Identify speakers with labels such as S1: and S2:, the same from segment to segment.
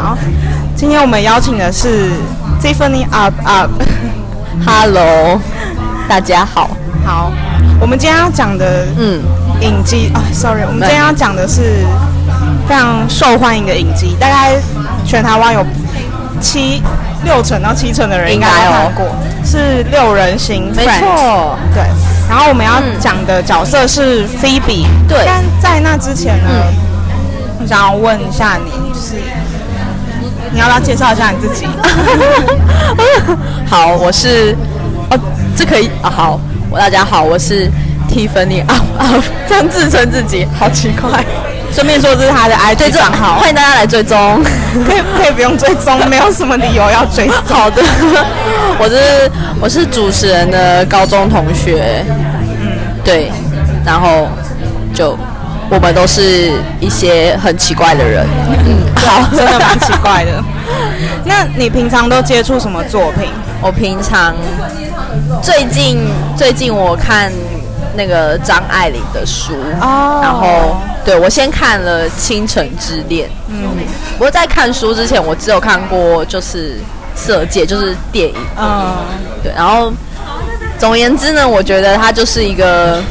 S1: 好，今天我们邀请的是 Tiffany Up
S2: Up，Hello，大家好，
S1: 好，我们今天要讲的嗯。影集啊，Sorry，我们今天要讲的是非常受欢迎的影集，大概全台湾有七六成到七成的人应该有看过，是六人行，
S2: 没错，
S1: 对。然后我们要讲的角色是 Phoebe，
S2: 对。
S1: 但在那之前呢，我想要问一下你，就是你要不要介绍一下你自己？
S2: 好，我是哦，这可以啊。好，我大家好，我是 Tiffany 啊啊，这样自称自己，好奇怪。
S1: 顺便说这是他的 IG 账号，
S2: 欢迎大家来追踪。
S1: 可以可以不用追踪，没有什么理由要追踪。
S2: 好的，我是我是主持人的高中同学。嗯对，然后就我们都是一些很奇怪的人，
S1: 嗯，好，真的蛮奇怪的。那你平常都接触什么作品？
S2: 我平常最近最近我看那个张爱玲的书，哦，然后对我先看了《倾城之恋》，嗯，不过在看书之前，我只有看过就是《色戒》，就是电影，嗯，对，然后。总而言之呢，我觉得它就是一个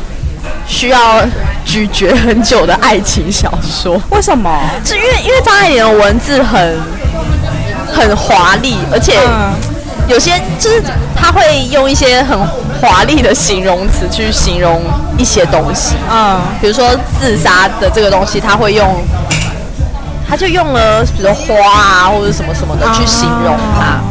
S2: 需要咀嚼很久的爱情小说。
S1: 为什么？
S2: 是因为因为张爱玲的文字很很华丽，而且有些就是他会用一些很华丽的形容词去形容一些东西。嗯，比如说自杀的这个东西，他会用，他就用了比如花啊或者什么什么的去形容它。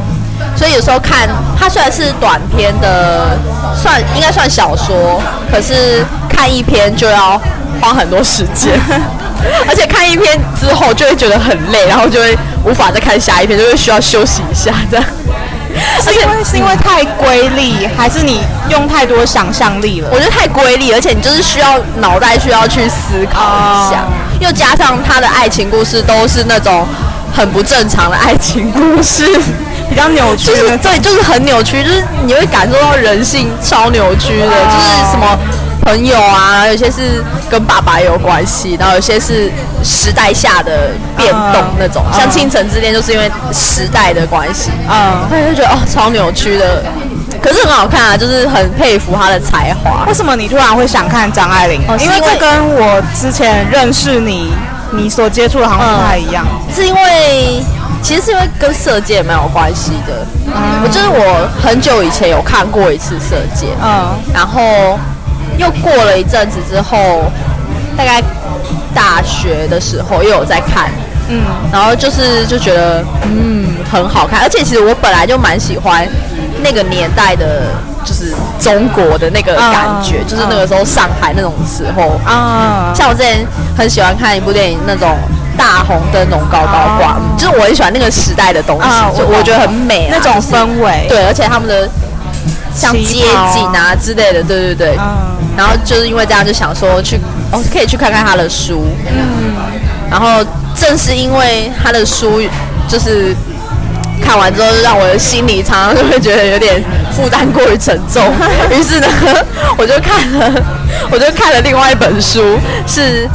S2: 所以有时候看它虽然是短篇的，算应该算小说，可是看一篇就要花很多时间，而且看一篇之后就会觉得很累，然后就会无法再看下一篇，就会需要休息一下这样。
S1: 是因为是因为太瑰丽，还是你用太多想象力了？
S2: 我觉得太瑰丽，而且你就是需要脑袋需要去思考一下，又加上他的爱情故事都是那种很不正常的爱情故事。
S1: 比较扭曲，
S2: 就是对，就是很扭曲，就是你会感受到人性超扭曲的，就是什么朋友啊，有些是跟爸爸有关系，然后有些是时代下的变动那种，像《倾城之恋》就是因为时代的关系，嗯，他就觉得哦超扭曲的，可是很好看啊，就是很佩服他的才华。
S1: 为什么你突然会想看张爱玲？因为这跟我之前认识你，你所接触的好像不太一样，
S2: 是因为。其实是因为跟色戒蛮有关系的，嗯，我就是我很久以前有看过一次色戒，嗯，然后又过了一阵子之后，大概大学的时候又有在看，嗯，然后就是就觉得嗯很好看，而且其实我本来就蛮喜欢那个年代的，就是中国的那个感觉，嗯，就是那个时候上海那种时候。啊，嗯，像我之前很喜欢看一部电影那种。大红灯笼高高挂，就是我很喜欢那个时代的东西，就我觉得很美，
S1: 那种氛围。
S2: 对，而且他们的像街景啊之类的，对对对。然后就是因为这样，就想说去哦，可以去看看他的书。嗯。然后正是因为他的书，就是看完之后，让我的心里常常就会觉得有点负担过于沉重。于是呢，我就看了，我就看了另外一本书，是。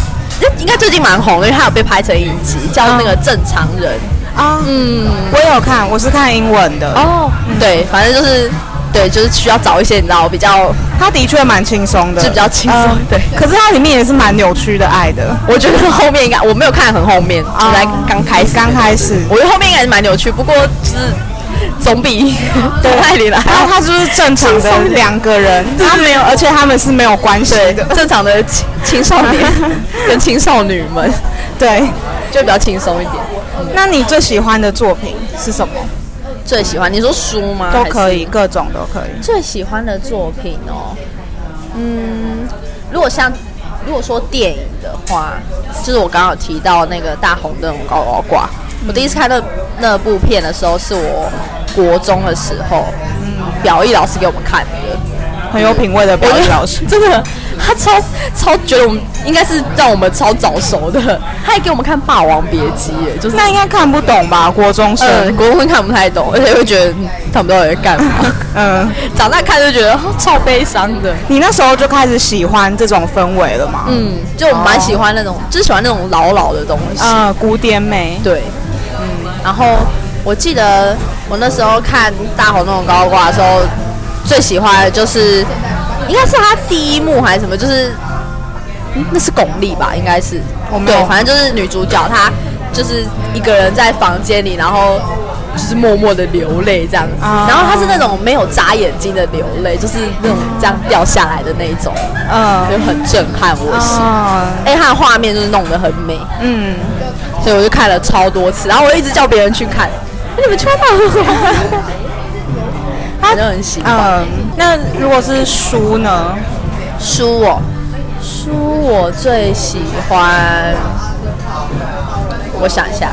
S2: 应该最近蛮红的，因为它有被拍成影集，叫那个正常人啊。
S1: 嗯，我也有看，我是看英文的。哦，
S2: 对，反正就是，对，就是需要找一些你知道比较，
S1: 他的确蛮轻松的，
S2: 是比较轻松。对，
S1: 可是它里面也是蛮扭曲的爱的。
S2: 我觉得后面应该我没有看很后面，就在刚开始，
S1: 刚开始，
S2: 我觉得后面应该是蛮扭曲，不过就是。总比张爱你来，
S1: 然后他就是正常的两个人，他没有，而且他们是没有关系的，
S2: 正常的青青少年 跟青少女们，
S1: 对，
S2: 就比较轻松一点。
S1: 那你最喜欢的作品是什么？
S2: 最喜欢你说书吗？
S1: 都可以，各种都可以。
S2: 最喜欢的作品哦，嗯，如果像如果说电影的话，就是我刚刚有提到那个大红灯笼高高挂。我第一次看那那部片的时候，是我国中的时候，嗯，表艺老师给我们看的，
S1: 很有品味的表艺老师，
S2: 真的，他超超觉得我们应该是让我们超早熟的，他还给我们看《霸王别姬》耶，就是
S1: 那应该看不懂吧？国中生，
S2: 嗯，国中生看不太懂，而且会觉得他们到底在干嘛？嗯，长大看就觉得超悲伤的。
S1: 你那时候就开始喜欢这种氛围了吗？
S2: 嗯，就蛮喜欢那种，就是喜欢那种老老的东西，
S1: 嗯，古典美，
S2: 对。嗯，然后我记得我那时候看大红那种高挂的时候，最喜欢的就是应该是他第一幕还是什么，就是、嗯、那是巩俐吧，应该是，对，反正就是女主角她就是一个人在房间里，然后。就是默默的流泪这样子，然后他是那种没有眨眼睛的流泪，就是那种这样掉下来的那一种，嗯，就很震撼我心。哎，他的画面就是弄得很美，嗯，所以我就看了超多次，然后我一直叫别人去看，你们去看吗？他就很喜欢。嗯，
S1: 那如果是书呢？
S2: 书哦，书我最喜欢，我想一下。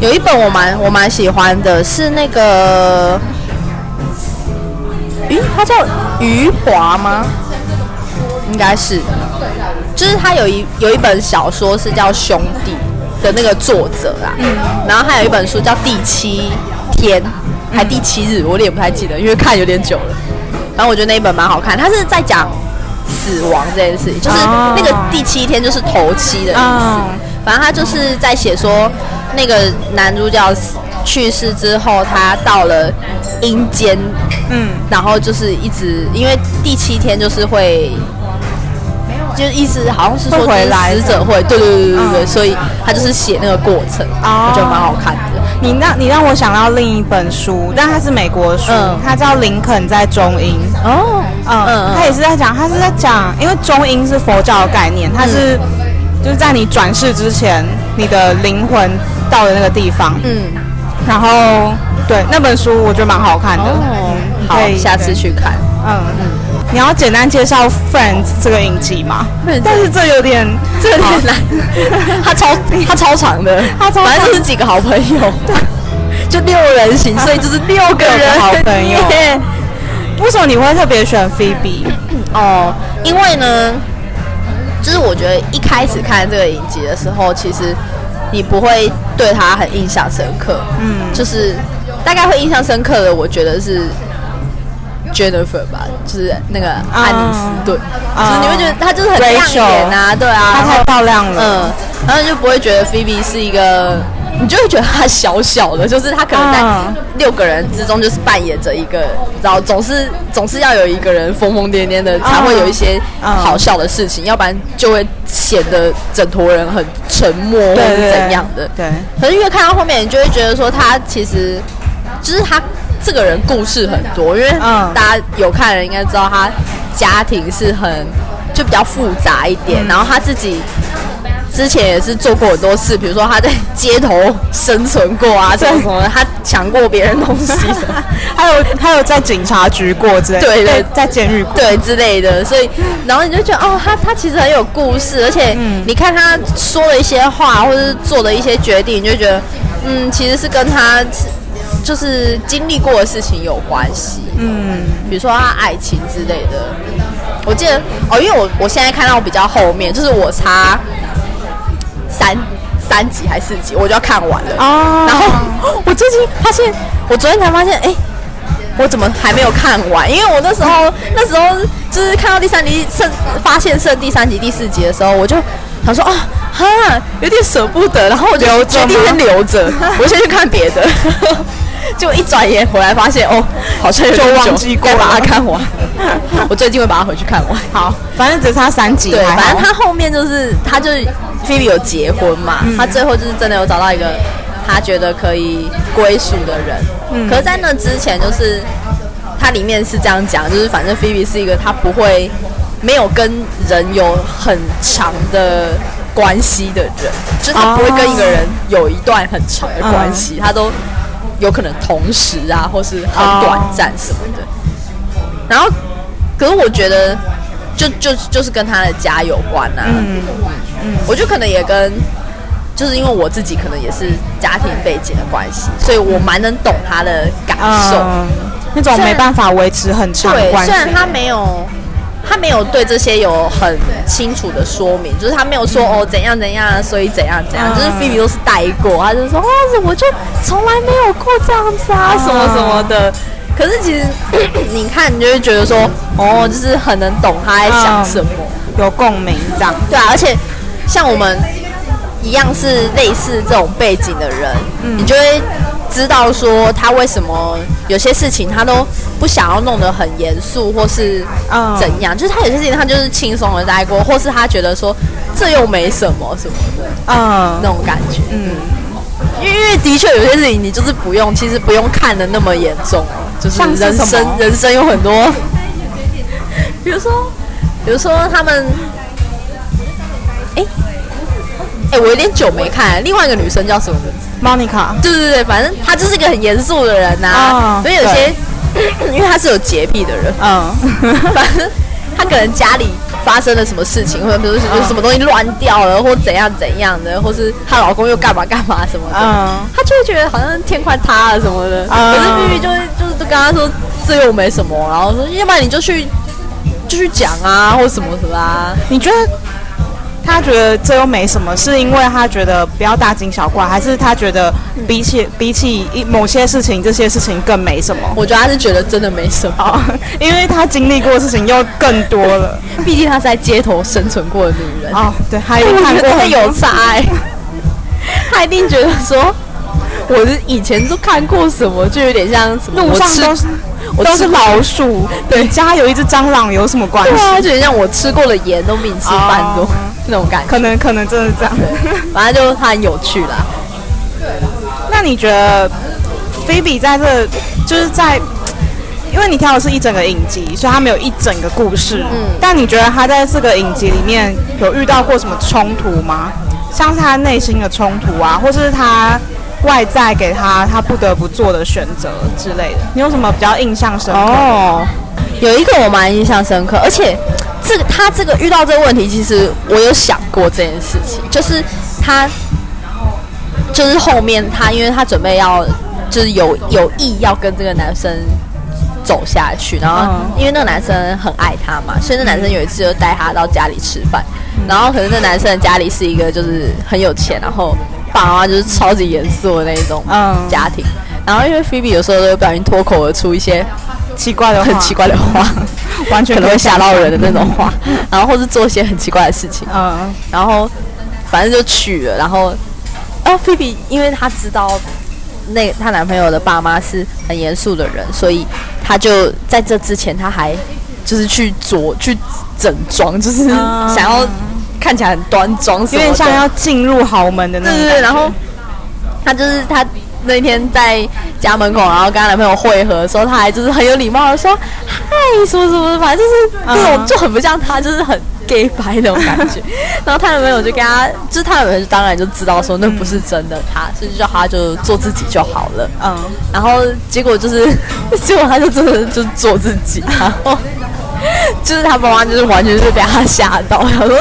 S2: 有一本我蛮我蛮喜欢的，是那个，咦，他叫余华吗？应该是，就是他有一有一本小说是叫《兄弟》的那个作者啦，嗯，然后还有一本书叫《第七天》还第七日，我也不太记得，因为看有点久了。然后我觉得那一本蛮好看，他是在讲死亡这件事情，就是那个第七天就是头七的意思，反正他就是在写说。那个男主角去世之后，他到了阴间，嗯，然后就是一直，因为第七天就是会，就是意思好像是说回来死者会，对对对对对，嗯、所以他就是写那个过程，哦、我觉得蛮好看的。
S1: 你让你让我想到另一本书，但它是美国书，嗯、它叫《林肯在中英》。哦，嗯，嗯他也是在讲，他是在讲，因为中英是佛教的概念，它是、嗯、就是在你转世之前，你的灵魂。到的那个地方，嗯，然后对那本书我觉得蛮好看的，哦，
S2: 好，下次去看，嗯。
S1: 嗯。你要简单介绍《Friends》这个影集吗？但是这有点，这有点难，
S2: 它超它超长的，它超反正就是几个好朋友，对，就六人行，所以就是六个人。
S1: 好朋友。为什么你会特别选 Phoebe？
S2: 哦，因为呢，就是我觉得一开始看这个影集的时候，其实。你不会对他很印象深刻，嗯，就是大概会印象深刻的，我觉得是 Jennifer 吧，就是那个安妮斯顿，嗯、就是你会觉得她就是很亮眼啊，对啊，
S1: 她太漂亮了，
S2: 嗯，然后就不会觉得 Phoebe 是一个。你就会觉得她小小的，就是她可能在六个人之中就是扮演着一个，然后总是总是要有一个人疯疯癫癫的，才会有一些好笑的事情，要不然就会显得整坨人很沉默或者怎样的。对，可是越看到后面，你就会觉得说她其实就是他这个人故事很多，因为大家有看的人应该知道他家庭是很就比较复杂一点，然后他自己。之前也是做过很多事，比如说他在街头生存过啊，这种什么的，他抢过别人东西
S1: 还有还有在警察局过之类，对对，在监狱过。
S2: 对之类的，所以然后你就觉得哦，他他其实很有故事，而且你看他说的一些话或者是做的一些决定，你就觉得嗯，其实是跟他就是经历过的事情有关系，嗯，比如说他爱情之类的，我记得哦，因为我我现在看到比较后面，就是我差。三三集还是四集，我就要看完了。哦。然后我最近发现，我昨天才发现，哎，我怎么还没有看完？因为我那时候那时候就是看到第三集剩发现剩第三集第四集的时候，我就想说啊哈，有点舍不得，然后我就决定先留着，我先去看别的。就一转眼回来发现，哦，好像就忘记过该把它看完。我最近会把它回去看完。
S1: 好，反正只差三集。
S2: 对，反正他后面就是他就是 Phoebe 有结婚嘛，嗯、他最后就是真的有找到一个他觉得可以归属的人。嗯。可是，在那之前，就是他里面是这样讲，就是反正 Phoebe 是一个他不会没有跟人有很长的关系的人，就是他不会跟一个人有一段很长的关系，他都。有可能同时啊，或是很短暂什么的。Oh. 然后，可是我觉得就，就就就是跟他的家有关啊。嗯嗯，我就可能也跟，就是因为我自己可能也是家庭背景的关系，所以我蛮能懂他的感受。Uh,
S1: 那种没办法维持很长关系。
S2: 虽然他没有。他没有对这些有很清楚的说明，就是他没有说哦怎样怎样，所以怎样怎样，就是菲比都是带过，他就说哦，我就从来没有过这样子啊，什么什么的。可是其实你看，你就会觉得说哦，就是很能懂他在想什么，
S1: 有共鸣这样。
S2: 对啊，而且像我们一样是类似这种背景的人，嗯、你就会知道说他为什么有些事情他都不想要弄得很严肃，或是怎样，嗯、就是他有些事情他就是轻松的带过，或是他觉得说这又没什么什么的，嗯，那种感觉，嗯，因为因为的确有些事情你就是不用，其实不用看的那么严重，就是人生人生有很多，比如说比如说他们。哎、欸，我有点久没看。另外一个女生叫什么名字
S1: ？Monica。
S2: 对对对，反正她就是一个很严肃的人呐、啊。Oh, 所以有些，因为她是有洁癖的人。嗯。Oh. 反正她可能家里发生了什么事情，或者比如说有什么东西乱掉了，或怎样怎样的，或是她老公又干嘛干嘛什么的，嗯。她就会觉得好像天快塌了什么的。嗯。可是碧碧就会就是就跟她说这又没什么，然后说要不然你就去就去讲啊，或什么什么啊？
S1: 你觉得？他觉得这又没什么，是因为他觉得不要大惊小怪，还是他觉得比起比起某些事情，这些事情更没什么？
S2: 我觉得他是觉得真的没什么，
S1: 因为他经历过的事情又更多了。
S2: 毕竟他是在街头生存过的女人
S1: 哦，对，他有看过
S2: 他有差、欸，他一定觉得说，我是以前都看过什么，就有点像什么
S1: 路上都是都是老鼠，对，家有一只蟑螂有什么关系？对
S2: 啊，就像我吃过的盐都比你吃饭多。哦那种感觉，
S1: 可能可能真的是这样，
S2: 反正就是它很有趣啦。
S1: 那你觉得菲比在这就是在，因为你挑的是一整个影集，所以他没有一整个故事。嗯。但你觉得他在这个影集里面有遇到过什么冲突吗？像是他内心的冲突啊，或是他外在给他他不得不做的选择之类的，你有什么比较印象深刻？哦，
S2: 有一个我蛮印象深刻，而且。这个他这个遇到这个问题，其实我有想过这件事情，就是他就是后面他，因为他准备要就是有有意要跟这个男生走下去，然后因为那个男生很爱他嘛，所以那男生有一次就带他到家里吃饭，然后可是那男生的家里是一个就是很有钱，然后爸妈就是超级严肃的那种家庭，然后因为菲比有时候都会不小心脱口而出一些。
S1: 奇怪的
S2: 很奇怪的话，完全可能会吓到人的那种话，然后或是做一些很奇怪的事情，嗯，然后反正就去了，然后哦，菲比因为她知道那她男朋友的爸妈是很严肃的人，所以她就在这之前，她还就是去着去整装，就是想要看起来很端庄，
S1: 有点像要进入豪门的那种，对对对，
S2: 然后她就是她。那天在家门口，然后跟她男朋友会合的时候，她还就是很有礼貌的说：“嗨，什么什么，反正就是那种就很不像她，就是很 gay 白那种感觉。”然后她男朋友就跟她，就是她男朋友当然就知道说那不是真的她，她所以就叫她就做自己就好了。嗯，然后结果就是，结果她就真的就做自己，然后 就是她妈妈就是完全是被她吓到，她说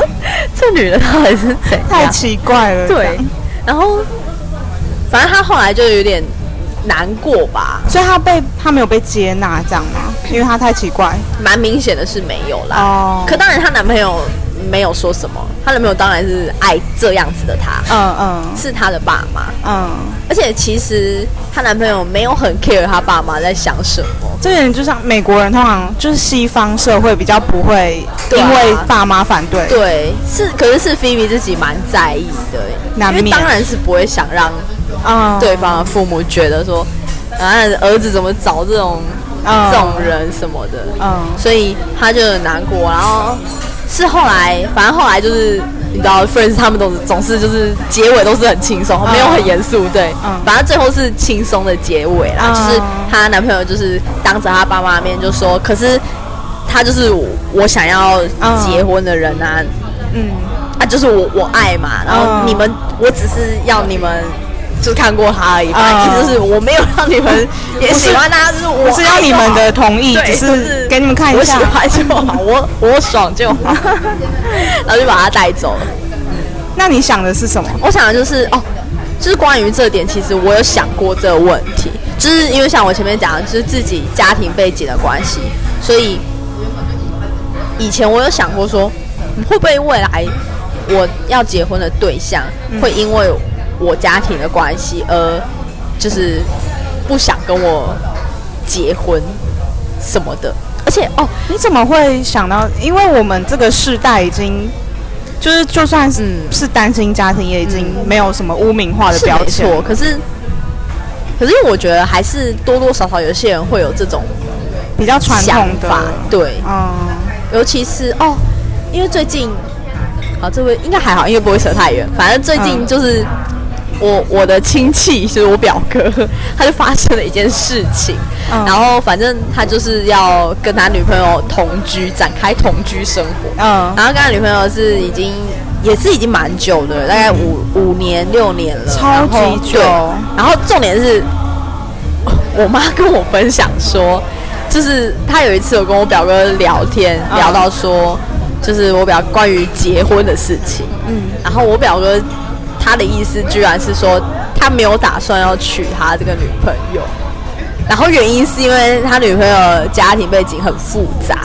S2: 这女的到底是怎样？
S1: 太奇怪了。
S2: 对，然后。反正他后来就有点难过吧，
S1: 所以他被他没有被接纳这样吗？因为他太奇怪，
S2: 蛮明显的是没有啦。哦，可当然她男朋友没有说什么，她男朋友当然是爱这样子的她。嗯嗯，是她的爸妈。嗯，而且其实她男朋友没有很 care 她爸妈在想什么。
S1: 这点就像美国人通常就是西方社会比较不会因为爸妈反
S2: 对。对，是可是是菲比自己蛮在意的，难免因为当然是不会想让。嗯，对方的父母觉得说，啊，儿子怎么找这种、嗯、这种人什么的，嗯，所以他就很难过。然后是后来，反正后来就是你知道，Friends 他们总是总是就是结尾都是很轻松，嗯、没有很严肃，对，嗯，反正最后是轻松的结尾啦。嗯、就是她男朋友就是当着她爸妈面就说，可是他就是我，我想要结婚的人啊，嗯，啊，就是我我爱嘛，然后你们，嗯、我只是要你们。就看过他而已，反正意思是我没有让你们也喜欢他，就是我
S1: 是要你们的同意，只是给你们看一下，
S2: 我喜欢就好，我我爽就好，然后就把他带走了。
S1: 那你想的是什么？
S2: 我想的就是哦，就是关于这点，其实我有想过这个问题，就是因为像我前面讲的，就是自己家庭背景的关系，所以以前我有想过说，会不会未来我要结婚的对象会因为。我家庭的关系，而就是不想跟我结婚什么的，而且哦，
S1: 你怎么会想到？因为我们这个世代已经就是就算是是单亲家庭，也已经没有什么污名化的标签。
S2: 错，可是可是我觉得还是多多少少有些人会有这种
S1: 比较传统的，
S2: 对，嗯，尤其是哦，因为最近，啊，这位应该还好，因为不会扯太远。反正最近就是。我我的亲戚就是我表哥，他就发生了一件事情，嗯、然后反正他就是要跟他女朋友同居，展开同居生活。嗯，然后跟他女朋友是已经也是已经蛮久的，大概五五年六年了，
S1: 超级久。
S2: 然后重点是，我妈跟我分享说，就是他有一次有跟我表哥聊天，嗯、聊到说，就是我表关于结婚的事情。嗯，然后我表哥。他的意思居然是说，他没有打算要娶他这个女朋友，然后原因是因为他女朋友家庭背景很复杂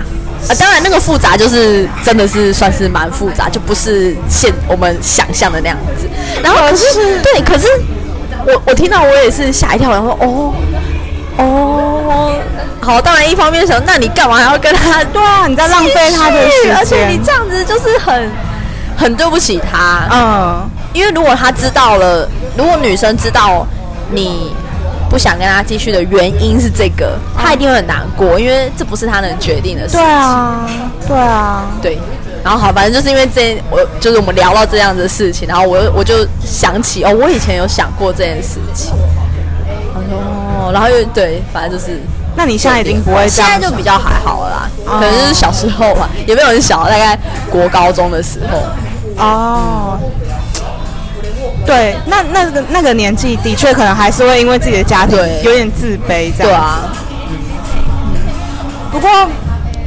S2: 啊，当然那个复杂就是真的是算是蛮复杂，就不是现我们想象的那样子。然后可是，是对，可是我我听到我也是吓一跳，然后说哦哦，好，当然一方面想，那你干嘛还要跟他？对啊，你在浪费他的时间，而且你这样子就是很很对不起他，嗯。因为如果他知道了，如果女生知道你不想跟他继续的原因是这个，他一定会很难过，因为这不是他能决定的事情。
S1: 对啊，对啊，
S2: 对。然后好，反正就是因为这，我就是我们聊到这样的事情，然后我我就想起哦，我以前有想过这件事情。哦，然后又对，反正就是。
S1: 那你现在已经不会这样，
S2: 现在就比较还好了啦，可能就是小时候吧，也没有很小，大概国高中的时候。哦。
S1: 对，那那个那个年纪的确可能还是会因为自己的家庭有点自卑，这样。对啊。嗯。不过，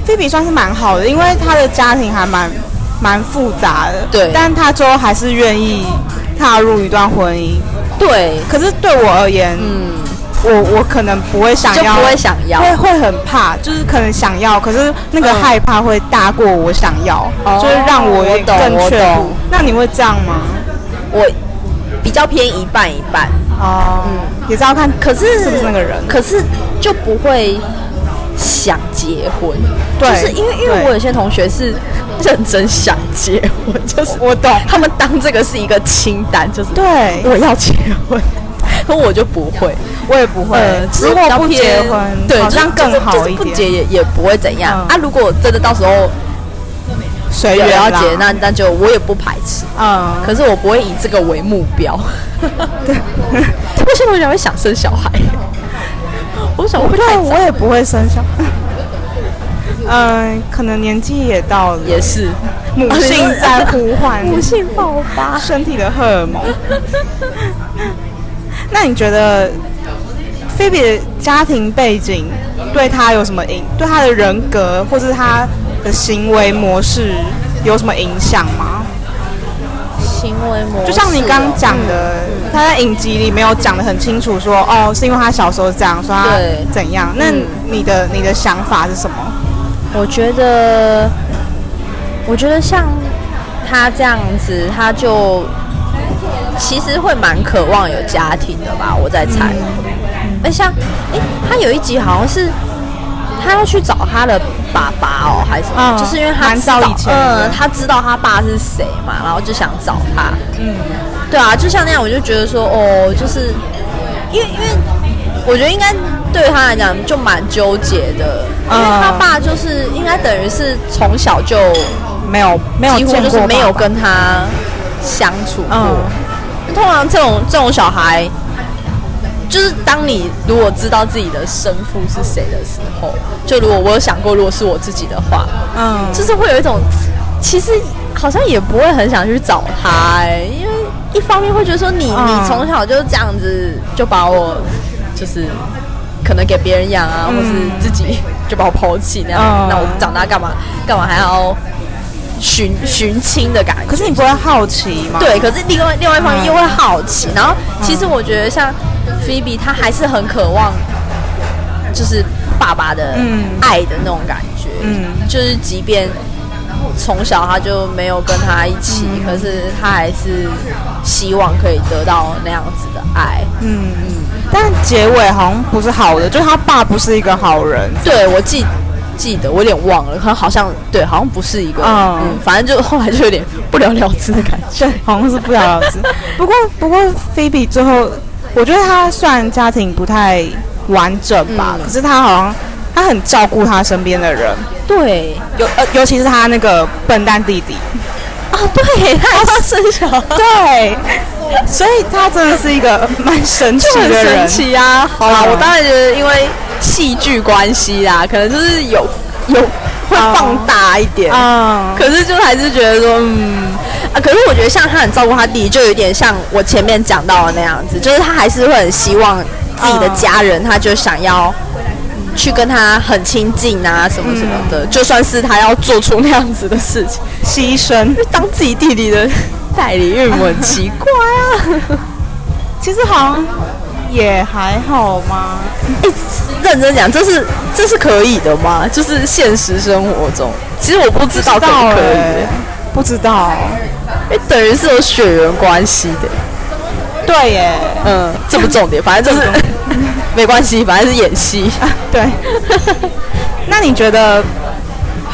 S1: 菲比算是蛮好的，因为他的家庭还蛮蛮复杂的。对。但他最后还是愿意踏入一段婚姻。
S2: 对。
S1: 可是对我而言，嗯，我我可能不会想要，
S2: 就不会想要，
S1: 会会很怕，就是可能想要，可是那个害怕会大过我想要，嗯、就是让我有更却步。那你会这样吗？
S2: 我。比较偏一半一半。
S1: 哦，嗯，也是要看，可是是不是那个人，
S2: 可是就不会想结婚，对，就是因为因为我有些同学是认真想结婚，就是我懂，他们当这个是一个清单，就是对，我要结婚，可我就不会，
S1: 我也不会，如果不结婚，对，好像更好一点，不
S2: 结也也不会怎样。啊。如果真的到时候。随缘要结，那那就我也不排斥。嗯，可是我不会以这个为目标。对，为什么人会想生小孩？我想，我太，
S1: 我也不会生小孩。嗯，可能年纪也到了，
S2: 也是
S1: 母性在呼唤，
S2: 母性爆发，
S1: 身体的荷尔蒙。那你觉得菲比的家庭背景对他有什么影？对他的人格，或是他？的行为模式有什么影响吗？
S2: 行为模式
S1: 就像你刚刚讲的，嗯、他在影集里没有讲的很清楚说，说哦，是因为他小时候这样，说他怎样？那你的、嗯、你的想法是什么？
S2: 我觉得，我觉得像他这样子，他就其实会蛮渴望有家庭的吧？我在猜。哎、嗯，像哎，他有一集好像是。他要去找他的爸爸哦，还是什么？嗯、就是因为他知道，嗯，他知道他爸是谁嘛，然后就想找他。嗯，对啊，就像那样，我就觉得说，哦，就是因为因为我觉得应该对他来讲就蛮纠结的，嗯、因为他爸就是应该等于是从小就没有没有几乎就是没有跟他相处过。嗯、通常这种这种小孩。就是当你如果知道自己的生父是谁的时候，就如果我有想过，如果是我自己的话，嗯，就是会有一种，其实好像也不会很想去找他，哎，因为一方面会觉得说你、嗯、你从小就这样子就把我，就是可能给别人养啊，嗯、或是自己就把我抛弃那样，嗯、那我长大干嘛干嘛还要寻寻亲的感觉？
S1: 可是你不会好奇吗？
S2: 对，可是另外另外一方面又会好奇，嗯、然后其实我觉得像。菲比她还是很渴望，就是爸爸的爱的那种感觉。嗯，就是即便从小他就没有跟他一起，嗯、可是他还是希望可以得到那样子的爱。嗯嗯。
S1: 但结尾好像不是好的，就是他爸不是一个好人。
S2: 对，我记记得，我有点忘了，可能好像对，好像不是一个，嗯，嗯，反正就后来就有点不了了之的感觉，
S1: 对，好像是不了了之。不过不过，菲比最后，我觉得他虽然家庭不太完整吧，嗯、可是他好像他很照顾他身边的人，
S2: 对，
S1: 尤呃尤其是他那个笨蛋弟弟，
S2: 啊，对，他要生小孩，
S1: 对。所以他真的是一个蛮神奇的人，
S2: 神奇啊！好啦，我当然觉得因为戏剧关系啦，可能就是有有会放大一点啊。可是就还是觉得说，嗯啊，可是我觉得像他很照顾他弟弟，就有点像我前面讲到的那样子，就是他还是会很希望自己的家人，他就想要去跟他很亲近啊，什么什么的，就算是他要做出那样子的事情，
S1: 牺牲，
S2: 当自己弟弟的。代理孕母很奇怪啊，
S1: 其实好像也还好吗？
S2: 欸、认真讲，这是这是可以的吗？就是现实生活中，其实我不知道可不可以，
S1: 不知道，
S2: 哎、欸，等于是有血缘关系的，
S1: 对耶，
S2: 嗯，这不重点，反正就是 没关系，反正是演戏，
S1: 对。那你觉得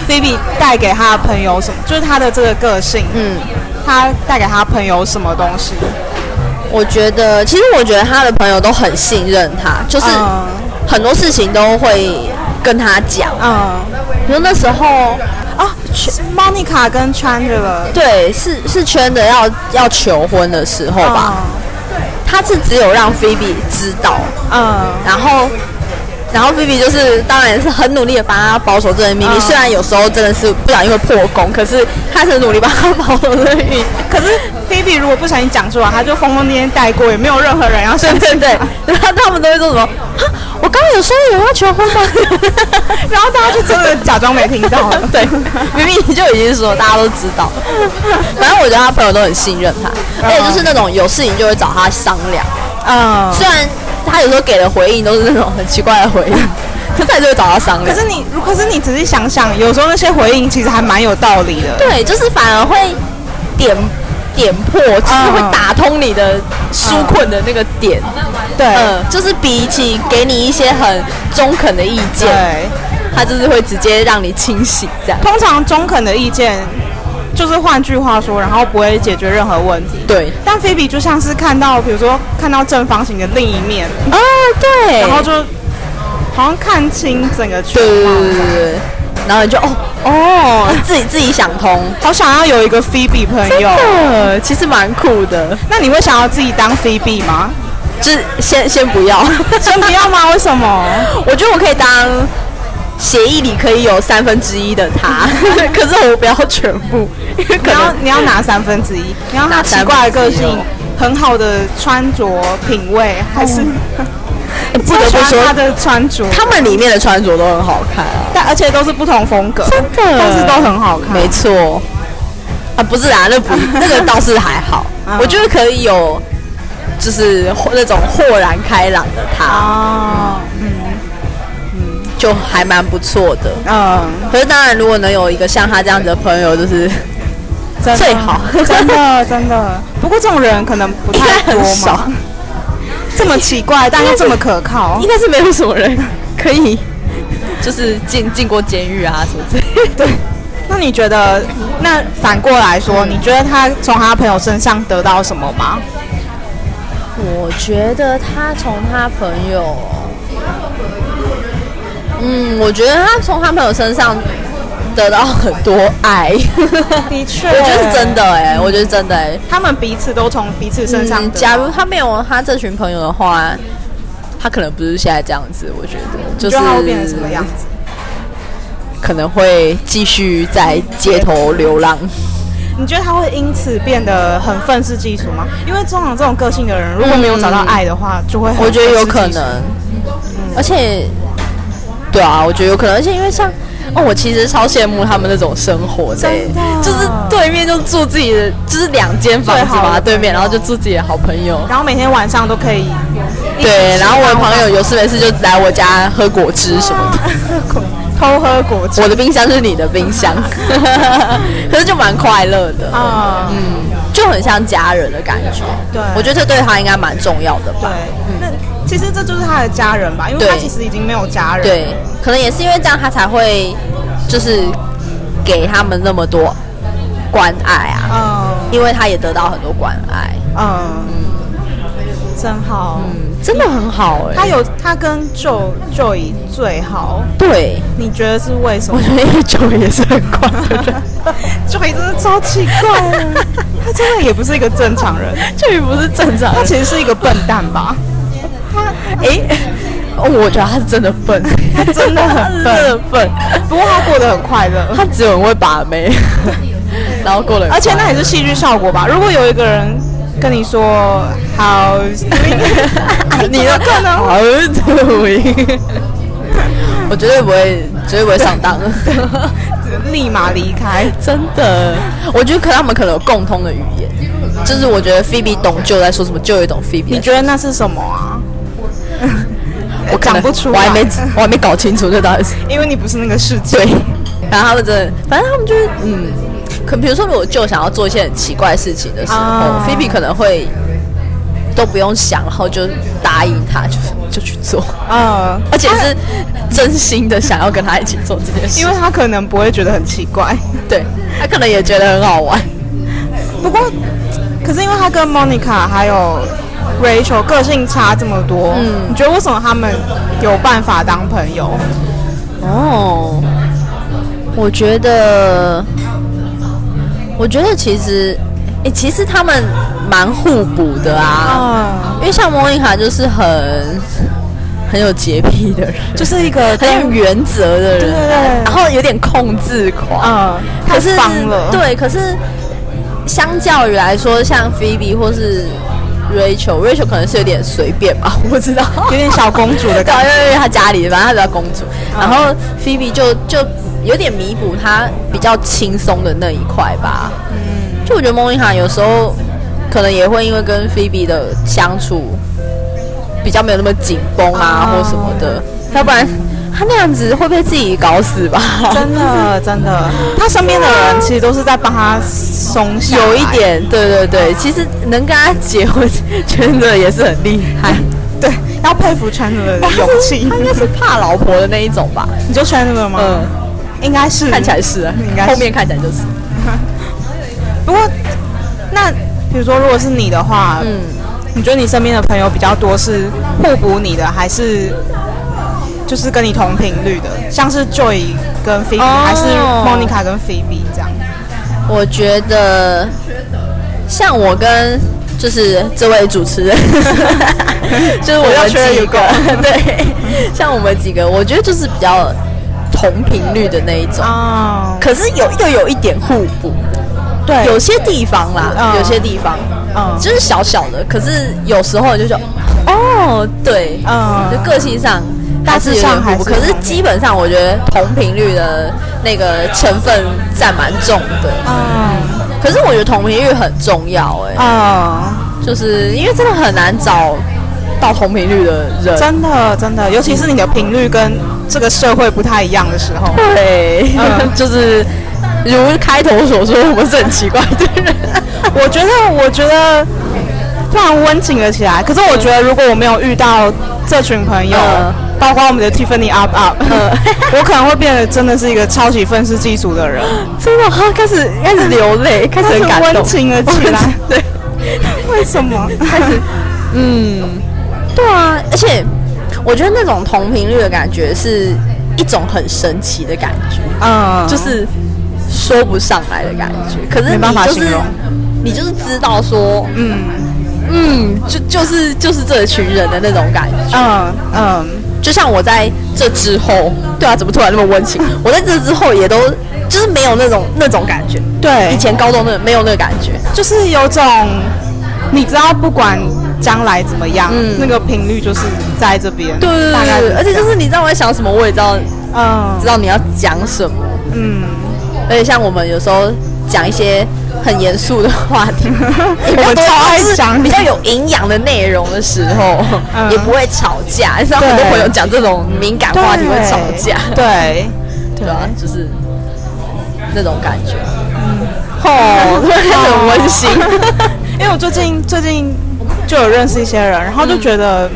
S1: 菲比带给他的朋友什么？就是他的这个个性，嗯。他带给他朋友什么东西？
S2: 我觉得，其实我觉得他的朋友都很信任他，就是很多事情都会跟他讲。嗯，比如那时候
S1: 啊，Monica 跟 Chandler，
S2: 对，是是 Chandler 要要求婚的时候吧？对，他是只有让 Phoebe 知道，嗯，然后。然后菲比就是，当然是很努力的帮他保守这个秘密。虽然有时候真的是不小心会破功，可是他是很努力帮他保守这个秘密。
S1: 可是 Vivi 如果不小心讲出来，他就疯疯癫癫带过，也没有任何人要相信。
S2: 对对对，然后他们都会说什么？我刚刚有说有要求婚吗？
S1: 然后大家就真的假装没听到。
S2: 对，明明就已经说大家都知道。反正我觉得他朋友都很信任他，而且就是那种有事情就会找他商量。嗯，虽然。他有时候给的回应都是那种很奇怪的回应，可是还是会找他商量。
S1: 可是你，可是你仔细想想，有时候那些回应其实还蛮有道理的。
S2: 对，就是反而会点点破，就是会打通你的纾困的那个点。对，嗯，就是比起给你一些很中肯的意见，对，他就是会直接让你清醒这样。
S1: 通常中肯的意见。就是换句话说，然后不会解决任何问题。
S2: 对，
S1: 但菲比就像是看到，比如说看到正方形的另一面。
S2: 啊，对。
S1: 然后就好像看清整个全貌。
S2: 对对对对。然后你就哦哦，自己自己想通，
S1: 好想要有一个菲比朋友。
S2: 真的，其实蛮酷的。
S1: 那你会想要自己当菲比吗？
S2: 就是先先不要，
S1: 先不要吗？为什么？
S2: 我觉得我可以当。协议里可以有三分之一的他，可是我不要全部。
S1: 因为可能你要你要拿三分之一，你要他奇怪的个性，很好的穿着品味，还是、不得不说他的穿着，
S2: 他们里面的穿着都很好看啊，
S1: 但而且都是不同风格，
S2: 真的，
S1: 但是都很好看。
S2: 没错，啊，不是啊，那不 那个倒是还好，嗯、我觉得可以有，就是那种豁然开朗的他。就还蛮不错的，嗯。可是当然，如果能有一个像他这样子的朋友，就是最好，
S1: 真的真的。不过这种人可能不太多嘛。这么奇怪，但又这么可靠，
S2: 应该是没有什么人可以，就是进进过监狱啊什么之类的。
S1: 对。那你觉得，那反过来说，你觉得他从他朋友身上得到什么吗？
S2: 我觉得他从他朋友。嗯，我觉得他从他朋友身上得到很多爱，
S1: 的确，
S2: 我觉得是真的哎、欸，我觉得是真的哎、欸，
S1: 他们彼此都从彼此身上、嗯。
S2: 假如他没有他这群朋友的话，他可能不是现在这样子。我觉得，就是
S1: 他会变成什么样子？
S2: 可能会继续在街头流浪。
S1: 你觉得他会因此变得很愤世嫉俗吗？因为通常这种个性的人，如果没有找到爱的话，嗯、就会很。
S2: 我觉得有可能，嗯、而且。对啊，我觉得有可能，而且因为像哦，我其实超羡慕他们那种生活的，的就是对面就住自己的，就是两间房子嘛，对面，然后就住自己的好朋友，
S1: 然后每天晚上都可以。
S2: 对，然后我的朋友有事没事就来我家喝果汁什么的，
S1: 偷喝果汁。
S2: 我的冰箱是你的冰箱，可是就蛮快乐的啊，嗯，就很像家人的感觉。对，我觉得这对他应该蛮重要的吧。
S1: 对，嗯。其实这就是他的家人吧，因为他其实已经没有家人。
S2: 对，可能也是因为这样，他才会就是给他们那么多关爱啊。嗯，因为他也得到很多关爱。
S1: 嗯，真好。
S2: 嗯。真的很好哎、欸，
S1: 他有他跟 Joe Joey 最好。
S2: 对，
S1: 你觉得是为什么？
S2: 我觉得 Joey 也是很怪的人，
S1: Joey 真的超奇怪的，他真的也不是一个正常人，
S2: Joey 不是正常人，
S1: 他其实是一个笨蛋吧？
S2: 他哎、欸，我觉得他是真的笨，
S1: 他真的很笨，
S2: 很笨。
S1: 不过他过得很快乐，
S2: 他只有很会把妹，然后过得，
S1: 而且那也是戏剧效果吧？如果有一个人。跟你说好，你的可能好
S2: 我绝对不会，绝对不会上当，
S1: 立马离开。
S2: 真的，我觉得可他们可能有共通的语言，就是我觉得菲比懂就在说什么，就有一种菲比。
S1: 你觉得那是什么啊？我讲不出来，
S2: 我还没，我还没搞清楚这到底是。
S1: 因为你不是那个世界。
S2: 对，然后他们真的，反正他们就是嗯。可比如说，如果就想要做一些很奇怪的事情的时候，菲比可能会都不用想，然后就答应他，就就去做。嗯，而且是真心的想要跟他一起做这件事，
S1: 因为他可能不会觉得很奇怪，
S2: 对，他可能也觉得很好玩。
S1: 不过，可是因为他跟 Monica 还有 Rachel 个性差这么多，嗯，你觉得为什么他们有办法当朋友？
S2: 哦，我觉得。我觉得其实，哎、欸，其实他们蛮互补的啊。因为像莫妮卡就是很很有洁癖的人，
S1: 就是一个
S2: 很有原则的人，对对对，然后有点控制狂。嗯，
S1: 太方了。
S2: 对，可是相较于来说，像菲比或是 Rachel，Rachel 可能是有点随便吧，我不知道，
S1: 有点小公主的感觉，
S2: 因为她家里，反正她比较公主。然后 Phoebe 就就。有点弥补她比较轻松的那一块吧。嗯，就我觉得莫妮卡有时候可能也会因为跟 Phoebe 的相处比较没有那么紧绷啊，或什么的，要不然他那样子会被自己搞死吧？
S1: 真的，真的，他身边的人其实都是在帮他松懈。
S2: 有一点，对对对，其实能跟他结婚，真的也是很厉害。
S1: 对，要佩服 Chandler 的勇气。
S2: 他应该是怕老婆的那一种吧？
S1: 你就 Chandler 吗？嗯。应该是
S2: 看起来是，应该后面看起来就是。
S1: 不过，那比如说，如果是你的话，嗯，你觉得你身边的朋友比较多是互补你的，还是就是跟你同频率的？像是 Joey 跟 Phoebe，哦，还是 Monica 跟 Phoebe 这样？
S2: 我觉得，像我跟就是这位主持人，就是我们几个，对，像我们几个，我觉得就是比较。同频率的那一种，哦、可是有又有一点互补，
S1: 对，
S2: 有些地方啦，嗯、有些地方，嗯，就是小小的，可是有时候就说，哦，对，嗯，就个性上大致上还是，可是基本上我觉得同频率的那个成分占蛮重的，嗯，可是我觉得同频率很重要，欸，哎，嗯，就是因为真的很难找。到同频率的人，
S1: 真的真的，尤其是你的频率跟这个社会不太一样的时候，
S2: 对，嗯、就是如开头所说，我们是很奇怪的人。
S1: 我觉得，我觉得突然温情了起来。可是，我觉得如果我没有遇到这群朋友，嗯、包括我们的 Tiffany Up Up，、嗯、我可能会变得真的是一个超级愤世嫉俗的人。
S2: 真的，他开始开始流泪，开始很感动，
S1: 温情了起来。
S2: 对，
S1: 为什么？
S2: 开始，嗯。对啊，而且我觉得那种同频率的感觉是一种很神奇的感觉，嗯，就是说不上来的感觉。可是没办法形容，你就是知道说，嗯嗯，就就是就是这群人的那种感觉，嗯嗯。就像我在这之后，对啊，怎么突然那么温情？我在这之后也都就是没有那种那种感觉，
S1: 对，
S2: 以前高中的没有那个感觉，
S1: 就是有种你知道不管。将来怎么样？嗯，那个频率就是在这边。
S2: 对对对，而且就是你知道我在想什么，我也知道，嗯，知道你要讲什么。嗯，而且像我们有时候讲一些很严肃的话题，我们超爱讲比较有营养的内容的时候，也不会吵架。你知道很多朋友讲这种敏感话题会吵架。
S1: 对，
S2: 对啊，就是那种感觉。嗯，哦，很温馨。
S1: 因为我最近最近。就有认识一些人，然后就觉得，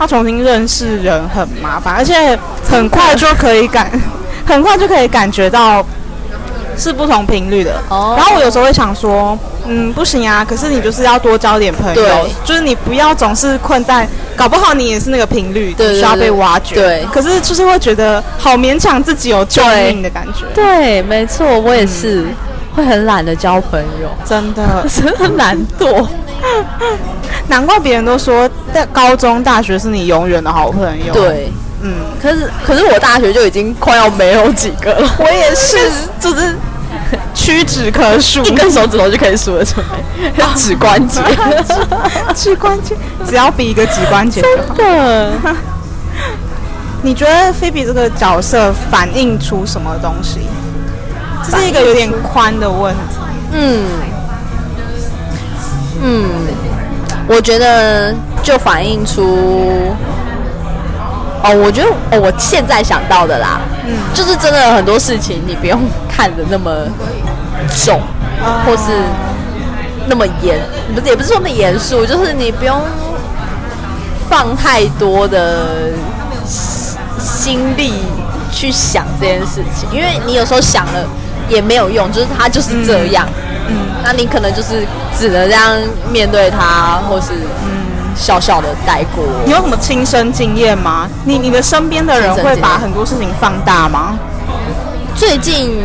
S1: 要重新认识人很麻烦，而且很快就可以感，很快就可以感觉到是不同频率的。哦。然后我有时候会想说，嗯，不行啊，可是你就是要多交点朋友，就是你不要总是困在，搞不好你也是那个频率，对，需要被挖掘。对。可是就是会觉得好勉强自己有救命的感觉。
S2: 对，对，没错，我也是。嗯会很懒得交朋友，
S1: 真的，
S2: 真的懒惰。
S1: 难怪别人都说，在高中、大学是你永远的好朋友。
S2: 对，嗯。可是，可是我大学就已经快要没有几个了。
S1: 我也是，就是屈指可数，
S2: 一根手指头就可以数得出来。指关节，
S1: 指关节，只要比一个指关节就好。
S2: 真的。
S1: 你觉得菲比这个角色反映出什么东西？这是一个有点宽的问题。嗯
S2: 嗯，我觉得就反映出哦，我觉得哦，我现在想到的啦，嗯，就是真的很多事情你不用看得那么重，哦、或是那么严，不是也不是说那么严肃，就是你不用放太多的心力去想这件事情，因为你有时候想了。也没有用，就是他就是这样，嗯，嗯，那你可能就是只能这样面对他，或是嗯，小小的带过。
S1: 你有什么亲身经验吗？你你的身边的人会把很多事情放大吗？
S2: 最近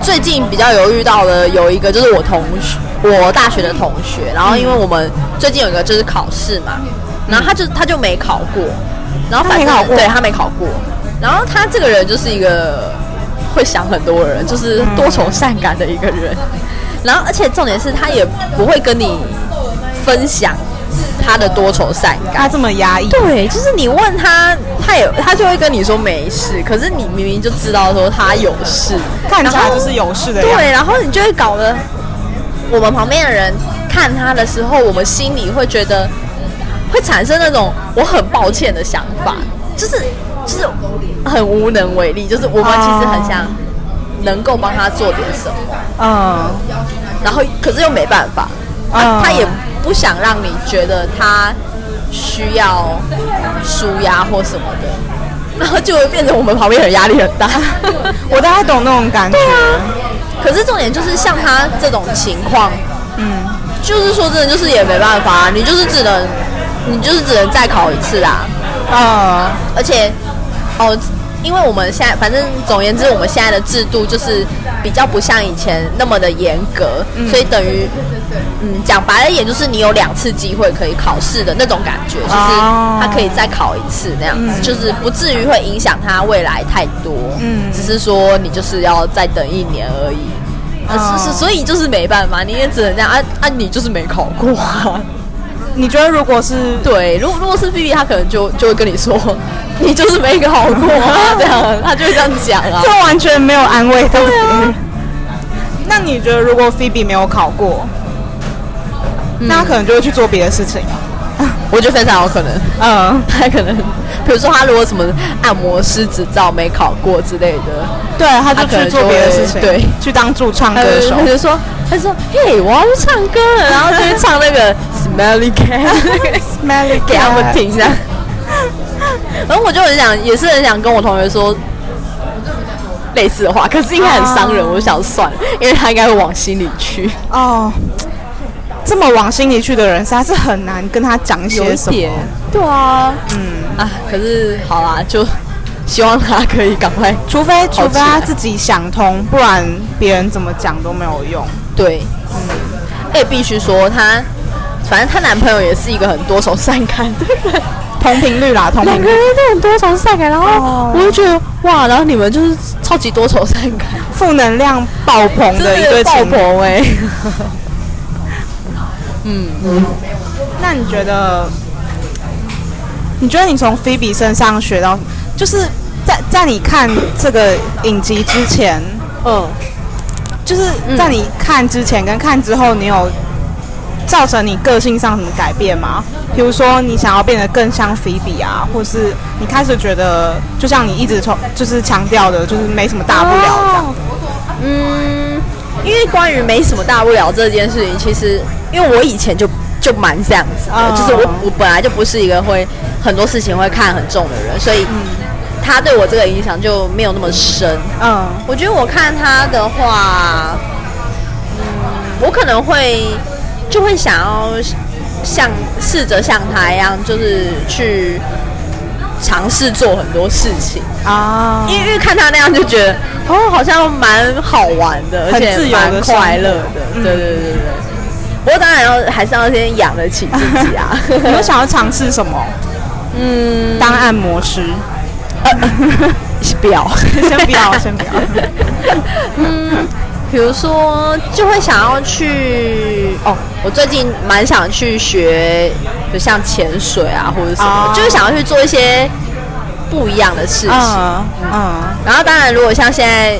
S2: 最近比较有遇到的有一个就是我同学，我大学的同学，然后因为我们最近有一个就是考试嘛，然后他就他就没考过，然后反正他没考过，对，他没考过，然后他这个人就是一个。会想很多人，就是多愁善感的一个人。然后，而且重点是他也不会跟你分享他的多愁善感。
S1: 他这么压抑。
S2: 对，就是你问他，他也他就会跟你说没事。可是你明明就知道说他有事，
S1: 看起来就是有事的样子。
S2: 对，然后你就会搞得我们旁边的人看他的时候，我们心里会觉得会产生那种我很抱歉的想法，就是。就是很无能为力，就是我们其实很想能够帮他做点什么，嗯，然后可是又没办法，啊，他也不想让你觉得他需要舒压或什么的，然后就会变成我们旁边人压力很大。
S1: 我大概懂那种感觉。
S2: 对啊，可是重点就是像他这种情况，嗯，就是说真的，就是也没办法，你就是只能，你就是只能再考一次啦，啊，而且。哦，因为我们现在反正总而言之，我们现在的制度就是比较不像以前那么的严格，嗯、所以等于嗯讲白了，也就是你有两次机会可以考试的那种感觉，就是他可以再考一次那样子，嗯、就是不至于会影响他未来太多，嗯，只是说你就是要再等一年而已，啊、是是，所以就是没办法，你也只能这样啊啊，你就是没考过啊。
S1: 你觉得如果是
S2: 对，如果如果是 B B，他可能就就会跟你说，你就是没考过啊，这样他就会这样讲啊，
S1: 这完全没有安慰到别人。那你觉得如果菲比没有考过，那他可能就会去做别的事情。
S2: 我觉得非常有可能，嗯，他可能，比如说他如果什么按摩师执照没考过之类的，
S1: 对，他就去做别的事情，对，去当驻唱歌手。
S2: 他就说，他说，嘿，我要去唱歌了，然后就去唱那个 Smelly Cat，Smelly Cat 给他们听一下。然后我就很想，也是很想跟我同学说类似的话，可是应该很伤人，我就想算了，因为他应该会往心里去。哦。
S1: 这么往心里去的人，实在是很难跟他讲一些什么。
S2: 对啊，嗯啊，可是好啦，就希望他可以赶快，
S1: 除非除非他自己想通，不然别人怎么讲都没有用。
S2: 对，嗯，哎，必须说她，反正她男朋友也是一个很多愁善感的人，
S1: 同频率啦，同频率，
S2: 两个人都很多愁善感，然后我就觉得哇，然后你们就是超级多愁善感，
S1: 负能量爆棚的一对爆
S2: 棚哎。
S1: 嗯。嗯，那你觉得？你觉得你从菲比身上学到，就是在在你看这个影集之前，嗯，就是在你看之前跟看之后，你有造成你个性上什么改变吗？比如说你想要变得更像菲比啊，或是你开始觉得，就像你一直从就是强调的，就是没什么大不了这样。
S2: 嗯，因为关于没什么大不了这件事情，其实。因为我以前就就蛮这样子的，嗯、就是我我本来就不是一个会很多事情会看很重的人，所以他对我这个影响就没有那么深。嗯，我觉得我看他的话，嗯，我可能会就会想要像试着像他一样，就是去。尝试做很多事情啊，因为看他那样就觉得哦，好像蛮好玩的，而且蛮快乐的。对对对对对。不过当然要还是要先养得起自己啊。
S1: 你有想要尝试什么？嗯，当按摩师。不要，先不要，先不要。
S2: 嗯，比如说就会想要去哦，我最近蛮想去学。就像潜水啊，或者什么，uh, 就是想要去做一些不一样的事情。嗯，uh, uh, 然后当然，如果像现在，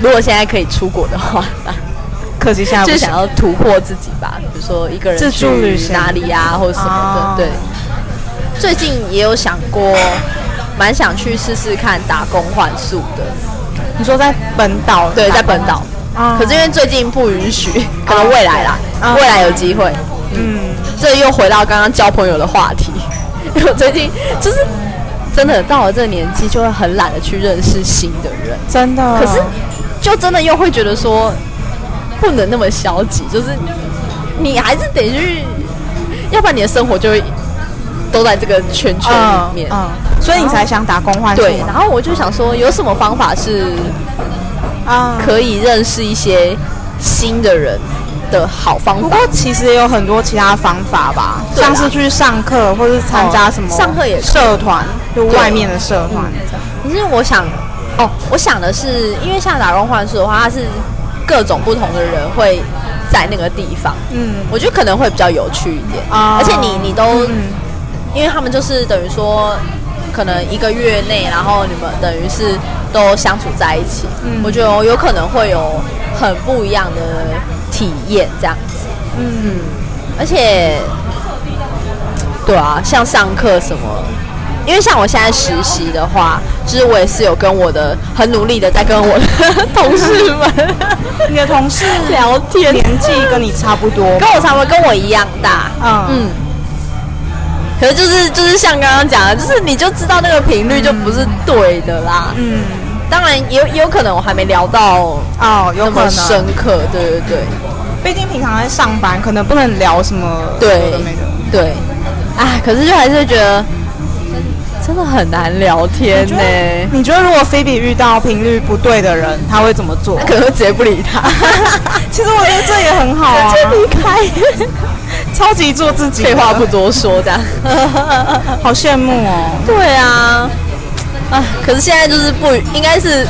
S2: 如果现在可以出国的话，
S1: 可惜现在不
S2: 就想要突破自己吧。比如说一个人去哪里啊，或者什么的。Uh, 对，最近也有想过，蛮想去试试看打工换宿的。
S1: 你说在本岛？
S2: 对，在本岛。Uh, 可是因为最近不允许，可能未来啦，uh, 未来有机会。嗯。这又回到刚刚交朋友的话题，因为我最近就是真的到了这个年纪，就会很懒得去认识新的人，
S1: 真的。
S2: 可是就真的又会觉得说，不能那么消极，就是你还是得去，要不然你的生活就会都在这个圈圈里面。嗯，
S1: 嗯，所以你才想打工换
S2: 宿。对，然后我就想说，有什么方法是啊。可以认识一些新的人的好方法，不过
S1: 其实也有很多其他方法吧，像是去上课或是参加什么
S2: 上课也
S1: 社团，就外面的社团。
S2: 可是我想，哦，我想的是，因为像打工换宿的话，它是各种不同的人会在那个地方，嗯，我觉得可能会比较有趣一点，而且你你都，因为他们就是等于说，可能一个月内，然后你们等于是都相处在一起，我觉得有可能会有很不一样的。体验这样子，嗯，而且，对啊，像上课什么，因为像我现在实习的话，就是我也是有跟我的很努力的在跟我的 同事们，
S1: 你的同事 聊天，年纪跟你差不多，
S2: 跟我差不多，跟我一样大，嗯。嗯，可是就是就是像刚刚讲的，就是你就知道那个频率就不是对的啦，嗯。当然也有也有可能我还没聊到哦，有可能深刻，对对对。
S1: 毕竟平常在上班，可能不能聊什么
S2: 对对。哎，可是就还是觉得真的很难聊天呢。
S1: 你觉得如果菲比遇到频率不对的人，他会怎么做？
S2: 可能会直接不理他。
S1: 其实我觉得这也很好啊，
S2: 直接离开，
S1: 超级做自己。
S2: 废话不多说，这样。
S1: 好羡慕哦。对啊。
S2: 啊！可是现在就是不应该是，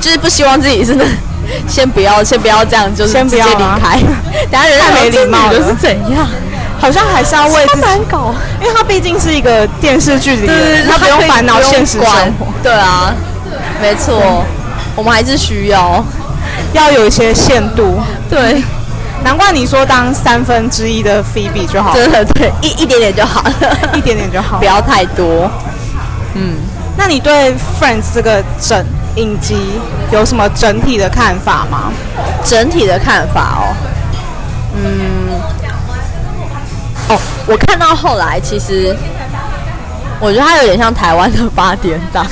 S2: 就是不希望自己真的 先不要，先不要这样，就是直接离开。等下人家没礼貌的是怎样？
S1: 好像还是要为自己
S2: 难搞，
S1: 因为他毕竟是一个电视剧里的，他不用烦恼现实生活。
S2: 对啊，没错，我们还是需要
S1: 要有一些限度。
S2: 对，
S1: 难怪你说当三分之一的菲比就好，
S2: 真的对，一一点点就好了，
S1: 一点点就好，
S2: 不要太多。嗯。
S1: 那你对 Friends 这个整影集有什么整体的看法吗？
S2: 整体的看法哦，嗯，哦，我看到后来，其实我觉得它有点像台湾的八点档，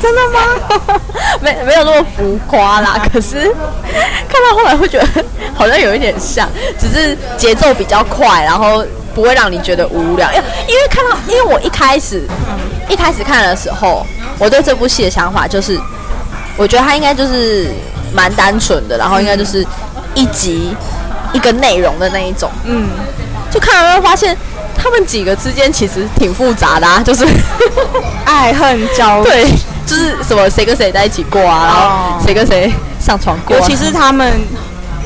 S1: 真的吗？
S2: 没没有那么浮夸啦，可是看到后来会觉得 好像有一点像，只是节奏比较快，然后。不会让你觉得无聊，因为因为看到，因为我一开始一开始看的时候，我对这部戏的想法就是，我觉得它应该就是蛮单纯的，然后应该就是一集一个内容的那一种，嗯，就看了会发现他们几个之间其实挺复杂的啊，就是
S1: 爱恨交，
S2: 对，就是什么谁跟谁在一起过啊，然后谁跟谁上床过，
S1: 尤其是他们。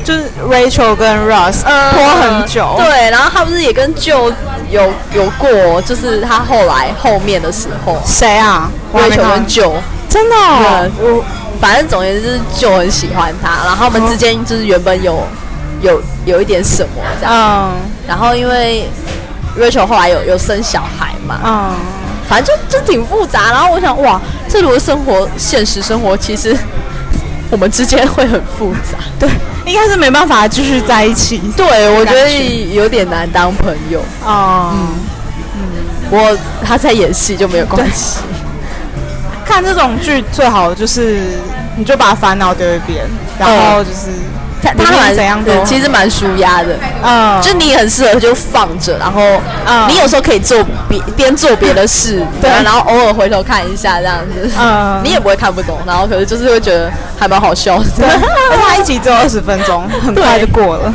S1: 就是 Rachel 跟 Russ 拖很久，
S2: 对，然后他不是也跟 Joe 有有过，就是他后来后面的时候，
S1: 谁啊
S2: ？Rachel 跟 Joe
S1: 真的，
S2: 我反正总而言之就是 Joe 很喜欢他，然后他们之间就是原本有有有一点什么这样，嗯，然后因为 Rachel 后来有有生小孩嘛，嗯，反正就就挺复杂，然后我想哇，这如果生活现实生活其实。我们之间会很复杂。
S1: 对，应该是没办法继续在一起。
S2: 对，我觉得有点难当朋友。
S1: 哦，嗯
S2: 嗯，不过他在演戏就没有关系。
S1: 看这种剧最好就是，你就把烦恼丢一边，然后就是。
S2: 他他蛮怎样的？其实蛮舒压的，嗯，就你很适合就放着，然后，嗯，你有时候可以做别边做别的事，对，然后偶尔回头看一下这样子，嗯，你也不会看不懂，然后可是就是会觉得还蛮好笑的，对，
S1: 他一集只有二十分钟，很快就过了，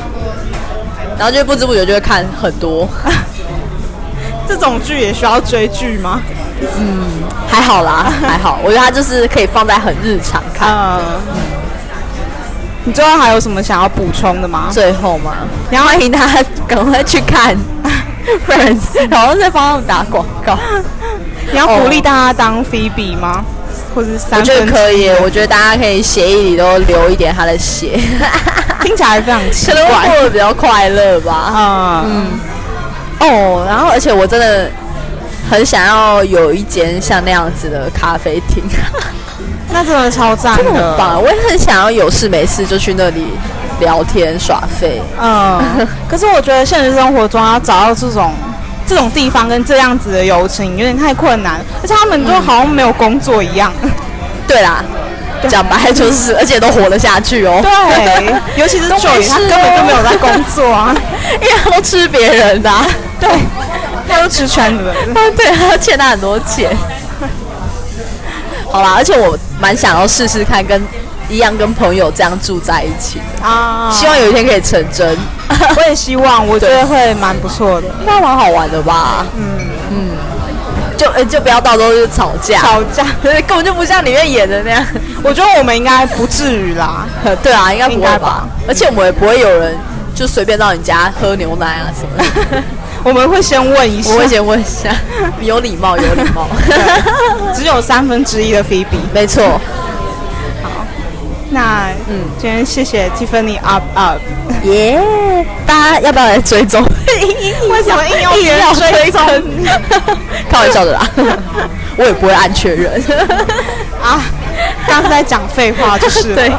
S2: 然后就不知不觉就会看很多。
S1: 这种剧也需要追剧吗？
S2: 嗯，还好啦，还好，我觉得它就是可以放在很日常看。嗯。
S1: 你最后还有什么想要补充的吗？
S2: 最后吗？然后欢迎大家赶快去看 Friends，然后再帮他们打广告。
S1: 你要鼓励大家当 Phoebe 吗？或者三？
S2: 我觉得可以。我觉得大家可以协议里都留一点他的血，
S1: 听起来非常奇怪。
S2: 可能过得比较快乐吧。嗯嗯。哦，然后而且我真的很想要有一间像那样子的咖啡厅。
S1: 那真的超赞，
S2: 真的很棒。我也很想要有事没事就去那里聊天耍废。
S1: 嗯，可是我觉得现实生活中要找到这种这种地方跟这样子的友情有点太困难，而且他们都好像没有工作一样。
S2: 嗯、对啦，讲白就是，而且都活得下去哦。
S1: 对，尤其是 Joey，他根本就没有在工作啊，
S2: 因为他都吃别人的、啊。
S1: 对，他都吃全人。
S2: 对，他要欠他很多钱。好啦，而且我蛮想要试试看，跟一样跟朋友这样住在一起啊，希望有一天可以成真。
S1: 我也希望，我觉得会蛮不错的，
S2: 应该蛮好玩的吧？嗯嗯，就呃就不要到时候就吵架，
S1: 吵架，
S2: 根本就不像里面演的那样。
S1: 我觉得我们应该不至于啦。
S2: 对啊，应该不会吧？而且我们也不会有人就随便到你家喝牛奶啊什么的。
S1: 我们会先问一下，
S2: 我会先问一下，有礼貌，有礼貌。
S1: 只有三分之一的菲比，
S2: 没错。
S1: 好，那嗯，今天谢谢 Tiffany up up，
S2: 耶！大家要不要来追踪？
S1: 为什么硬要硬要追踪？
S2: 开玩笑的啦，我也不会按确认。
S1: 啊，刚才在讲废话，就是
S2: 对。